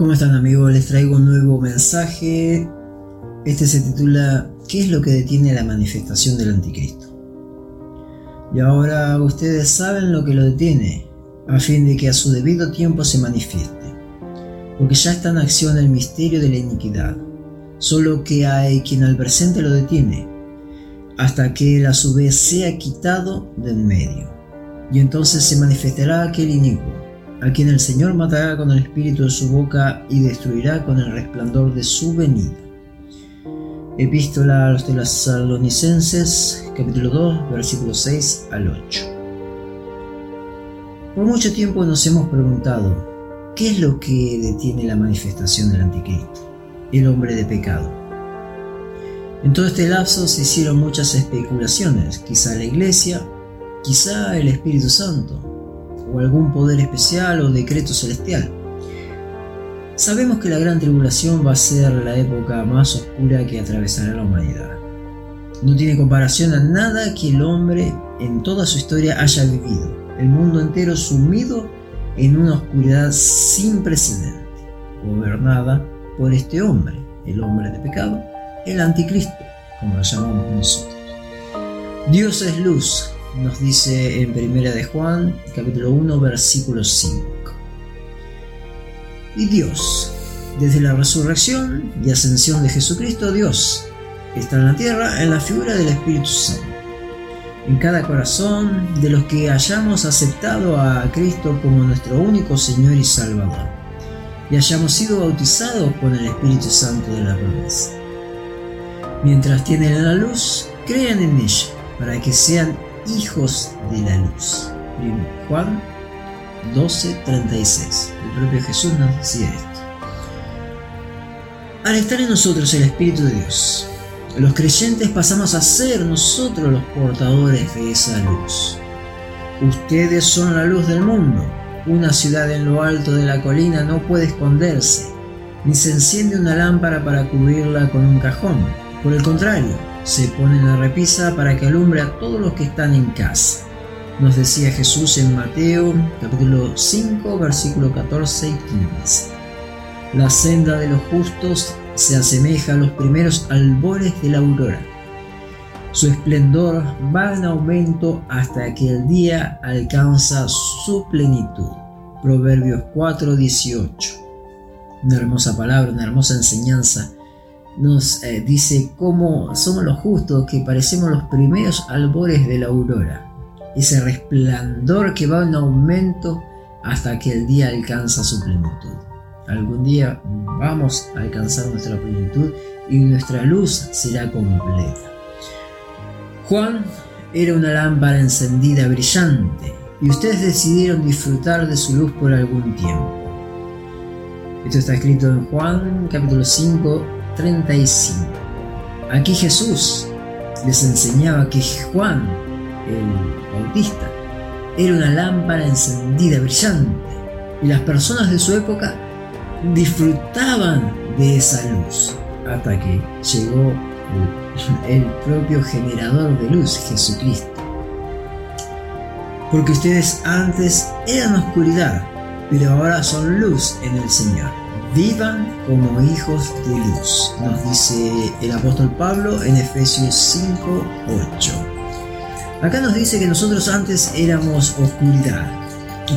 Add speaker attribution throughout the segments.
Speaker 1: ¿Cómo están amigos? Les traigo un nuevo mensaje. Este se titula ¿Qué es lo que detiene la manifestación del anticristo? Y ahora ustedes saben lo que lo detiene, a fin de que a su debido tiempo se manifieste, porque ya está en acción el misterio de la iniquidad, solo que hay quien al presente lo detiene, hasta que él a su vez sea quitado del medio, y entonces se manifestará aquel inicuo a quien el Señor matará con el espíritu de su boca y destruirá con el resplandor de su venida. Epístola a los Tesalonicenses, capítulo 2, versículo 6 al 8. Por mucho tiempo nos hemos preguntado, ¿qué es lo que detiene la manifestación del anticristo? El hombre de pecado. En todo este lapso se hicieron muchas especulaciones, quizá la iglesia, quizá el Espíritu Santo, o algún poder especial o decreto celestial. Sabemos que la gran tribulación va a ser la época más oscura que atravesará la humanidad. No tiene comparación a nada que el hombre en toda su historia haya vivido. El mundo entero sumido en una oscuridad sin precedente, gobernada por este hombre, el hombre de pecado, el anticristo, como lo llamamos nosotros. Dios es luz, nos dice en Primera de Juan, capítulo 1, versículo 5. Y Dios, desde la resurrección y ascensión de Jesucristo, Dios está en la tierra en la figura del Espíritu Santo. En cada corazón de los que hayamos aceptado a Cristo como nuestro único Señor y Salvador, y hayamos sido bautizados con el Espíritu Santo de la promesa. Mientras tienen la luz, crean en ella, para que sean hijos de la luz. Juan 12:36. El propio Jesús nos decía esto. Al estar en nosotros el Espíritu de Dios, los creyentes pasamos a ser nosotros los portadores de esa luz. Ustedes son la luz del mundo. Una ciudad en lo alto de la colina no puede esconderse, ni se enciende una lámpara para cubrirla con un cajón. Por el contrario, se pone la repisa para que alumbre a todos los que están en casa. Nos decía Jesús en Mateo capítulo 5 versículo 14 y 15. La senda de los justos se asemeja a los primeros albores de la aurora. Su esplendor va en aumento hasta que el día alcanza su plenitud. Proverbios 4:18. Una hermosa palabra, una hermosa enseñanza nos eh, dice cómo somos los justos que parecemos los primeros albores de la aurora, ese resplandor que va en aumento hasta que el día alcanza su plenitud. Algún día vamos a alcanzar nuestra plenitud y nuestra luz será completa. Juan era una lámpara encendida brillante y ustedes decidieron disfrutar de su luz por algún tiempo. Esto está escrito en Juan capítulo 5 35. Aquí Jesús les enseñaba que Juan, el Bautista, era una lámpara encendida, brillante, y las personas de su época disfrutaban de esa luz, hasta que llegó el, el propio generador de luz, Jesucristo. Porque ustedes antes eran oscuridad, pero ahora son luz en el Señor. Vivan como hijos de luz, nos dice el apóstol Pablo en Efesios 5, 8. Acá nos dice que nosotros antes éramos oscuridad,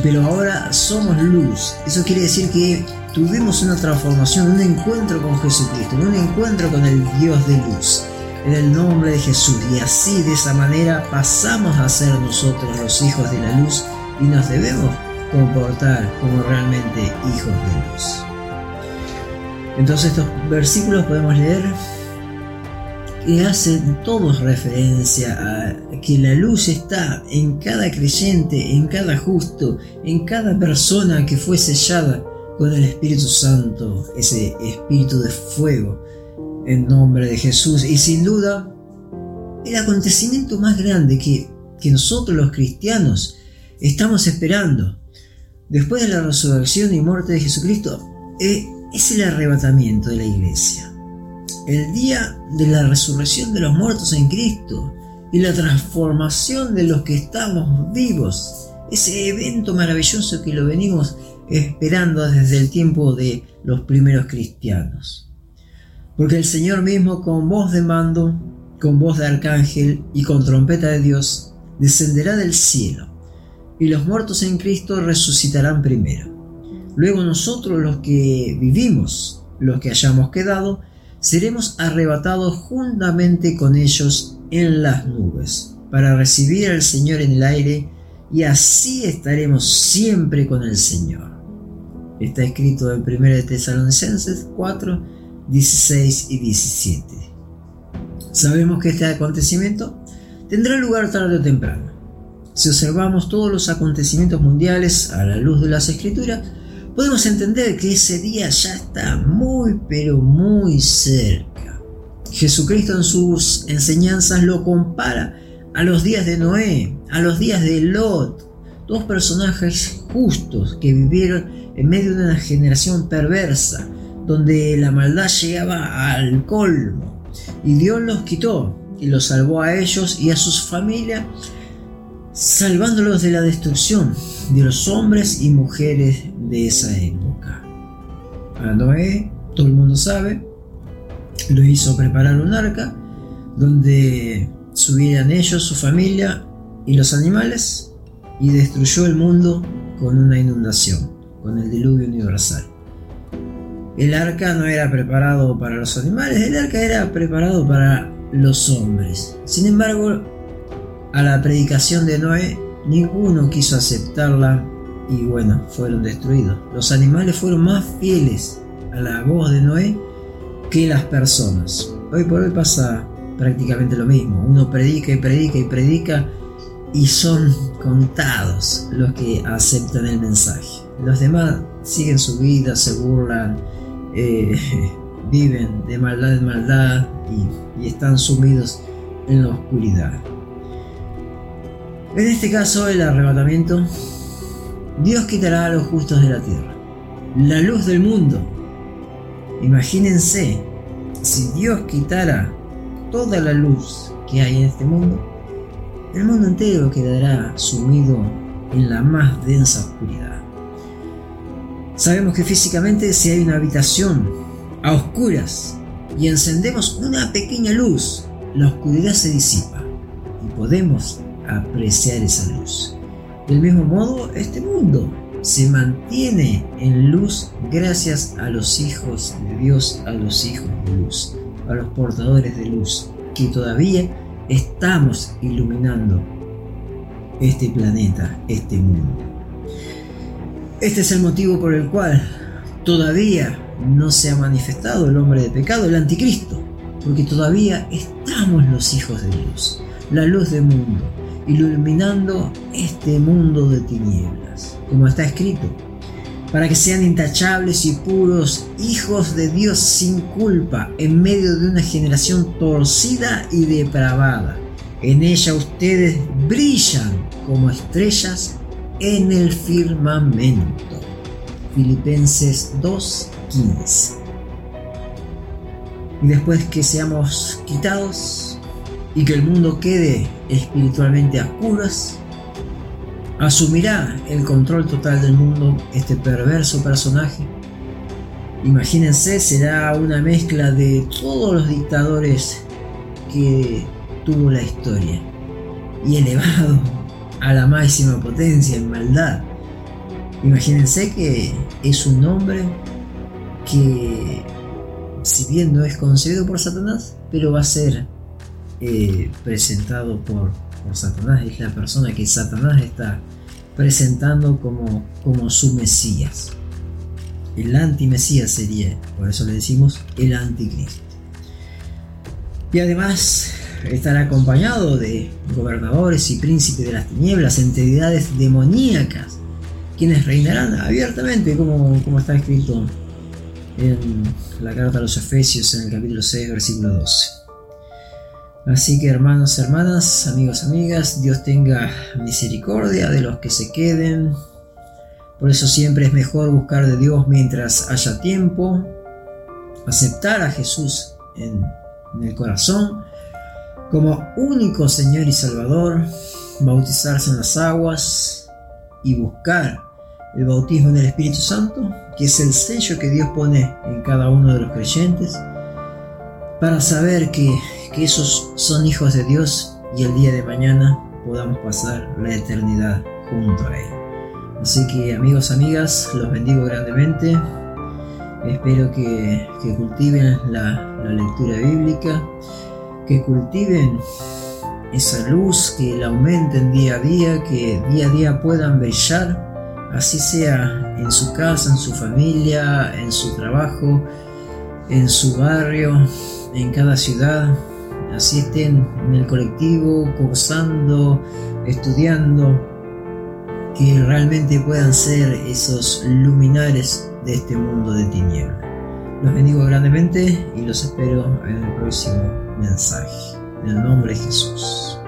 Speaker 1: pero ahora somos luz. Eso quiere decir que tuvimos una transformación, un encuentro con Jesucristo, un encuentro con el Dios de luz, en el nombre de Jesús. Y así, de esa manera, pasamos a ser nosotros los hijos de la luz y nos debemos comportar como realmente hijos de luz. Entonces estos versículos podemos leer que hacen todos referencia a que la luz está en cada creyente, en cada justo, en cada persona que fue sellada con el Espíritu Santo, ese Espíritu de fuego, en nombre de Jesús. Y sin duda, el acontecimiento más grande que, que nosotros los cristianos estamos esperando, después de la resurrección y muerte de Jesucristo, es es el arrebatamiento de la iglesia. El día de la resurrección de los muertos en Cristo y la transformación de los que estamos vivos. Ese evento maravilloso que lo venimos esperando desde el tiempo de los primeros cristianos. Porque el Señor mismo con voz de mando, con voz de arcángel y con trompeta de Dios, descenderá del cielo, y los muertos en Cristo resucitarán primero. Luego nosotros los que vivimos, los que hayamos quedado, seremos arrebatados juntamente con ellos en las nubes, para recibir al Señor en el aire, y así estaremos siempre con el Señor. Está escrito en 1 Tesalonicenses 4, 16 y 17. Sabemos que este acontecimiento tendrá lugar tarde o temprano. Si observamos todos los acontecimientos mundiales a la luz de las escrituras, podemos entender que ese día ya está muy pero muy cerca. Jesucristo en sus enseñanzas lo compara a los días de Noé, a los días de Lot, dos personajes justos que vivieron en medio de una generación perversa, donde la maldad llegaba al colmo, y Dios los quitó y los salvó a ellos y a sus familias, salvándolos de la destrucción de los hombres y mujeres de esa época. A Noé, todo el mundo sabe, lo hizo preparar un arca donde subieran ellos, su familia y los animales y destruyó el mundo con una inundación, con el diluvio universal. El arca no era preparado para los animales, el arca era preparado para los hombres. Sin embargo, a la predicación de Noé, ninguno quiso aceptarla y bueno, fueron destruidos. Los animales fueron más fieles a la voz de Noé que las personas. Hoy por hoy pasa prácticamente lo mismo. Uno predica y predica y predica y son contados los que aceptan el mensaje. Los demás siguen su vida, se burlan, eh, viven de maldad en maldad y, y están sumidos en la oscuridad. En este caso, el arrebatamiento, Dios quitará a los justos de la tierra, la luz del mundo. Imagínense, si Dios quitara toda la luz que hay en este mundo, el mundo entero quedará sumido en la más densa oscuridad. Sabemos que físicamente si hay una habitación a oscuras y encendemos una pequeña luz, la oscuridad se disipa y podemos apreciar esa luz. Del mismo modo, este mundo se mantiene en luz gracias a los hijos de Dios, a los hijos de luz, a los portadores de luz, que todavía estamos iluminando este planeta, este mundo. Este es el motivo por el cual todavía no se ha manifestado el hombre de pecado, el anticristo, porque todavía estamos los hijos de Dios, la luz del mundo, iluminando este mundo de tinieblas, como está escrito, para que sean intachables y puros, hijos de Dios sin culpa, en medio de una generación torcida y depravada. En ella ustedes brillan como estrellas en el firmamento. Filipenses 2.15. Y después que seamos quitados y que el mundo quede espiritualmente a oscuras, asumirá el control total del mundo este perverso personaje. Imagínense, será una mezcla de todos los dictadores que tuvo la historia y elevado a la máxima potencia en maldad. Imagínense que es un hombre que, si bien no es concebido por Satanás, pero va a ser eh, presentado por, por, Satanás. Es la persona que Satanás está presentando como, como su Mesías. El anti-Mesías sería, por eso le decimos el anticristo. Y además estará acompañado de gobernadores y príncipes de las tinieblas, entidades demoníacas, quienes reinarán abiertamente, como, como está escrito en la carta a los Efesios en el capítulo 6, versículo 12. Así que hermanos, hermanas, amigos, amigas, Dios tenga misericordia de los que se queden. Por eso siempre es mejor buscar de Dios mientras haya tiempo, aceptar a Jesús en, en el corazón como único Señor y Salvador, bautizarse en las aguas y buscar el bautismo en el Espíritu Santo, que es el sello que Dios pone en cada uno de los creyentes, para saber que, que esos son hijos de Dios y el día de mañana podamos pasar la eternidad junto a Él. Así que amigos, amigas, los bendigo grandemente. Espero que, cultiven la, la, lectura bíblica, que cultiven esa luz, que la aumenten día a día, que día a día puedan brillar, así sea en su casa, en su familia, en su trabajo, en su barrio, en cada ciudad, así estén en el colectivo, cursando, estudiando, que realmente puedan ser esos luminares de este mundo de tinieblas. Los bendigo grandemente y los espero en el próximo mensaje. En el nombre de Jesús.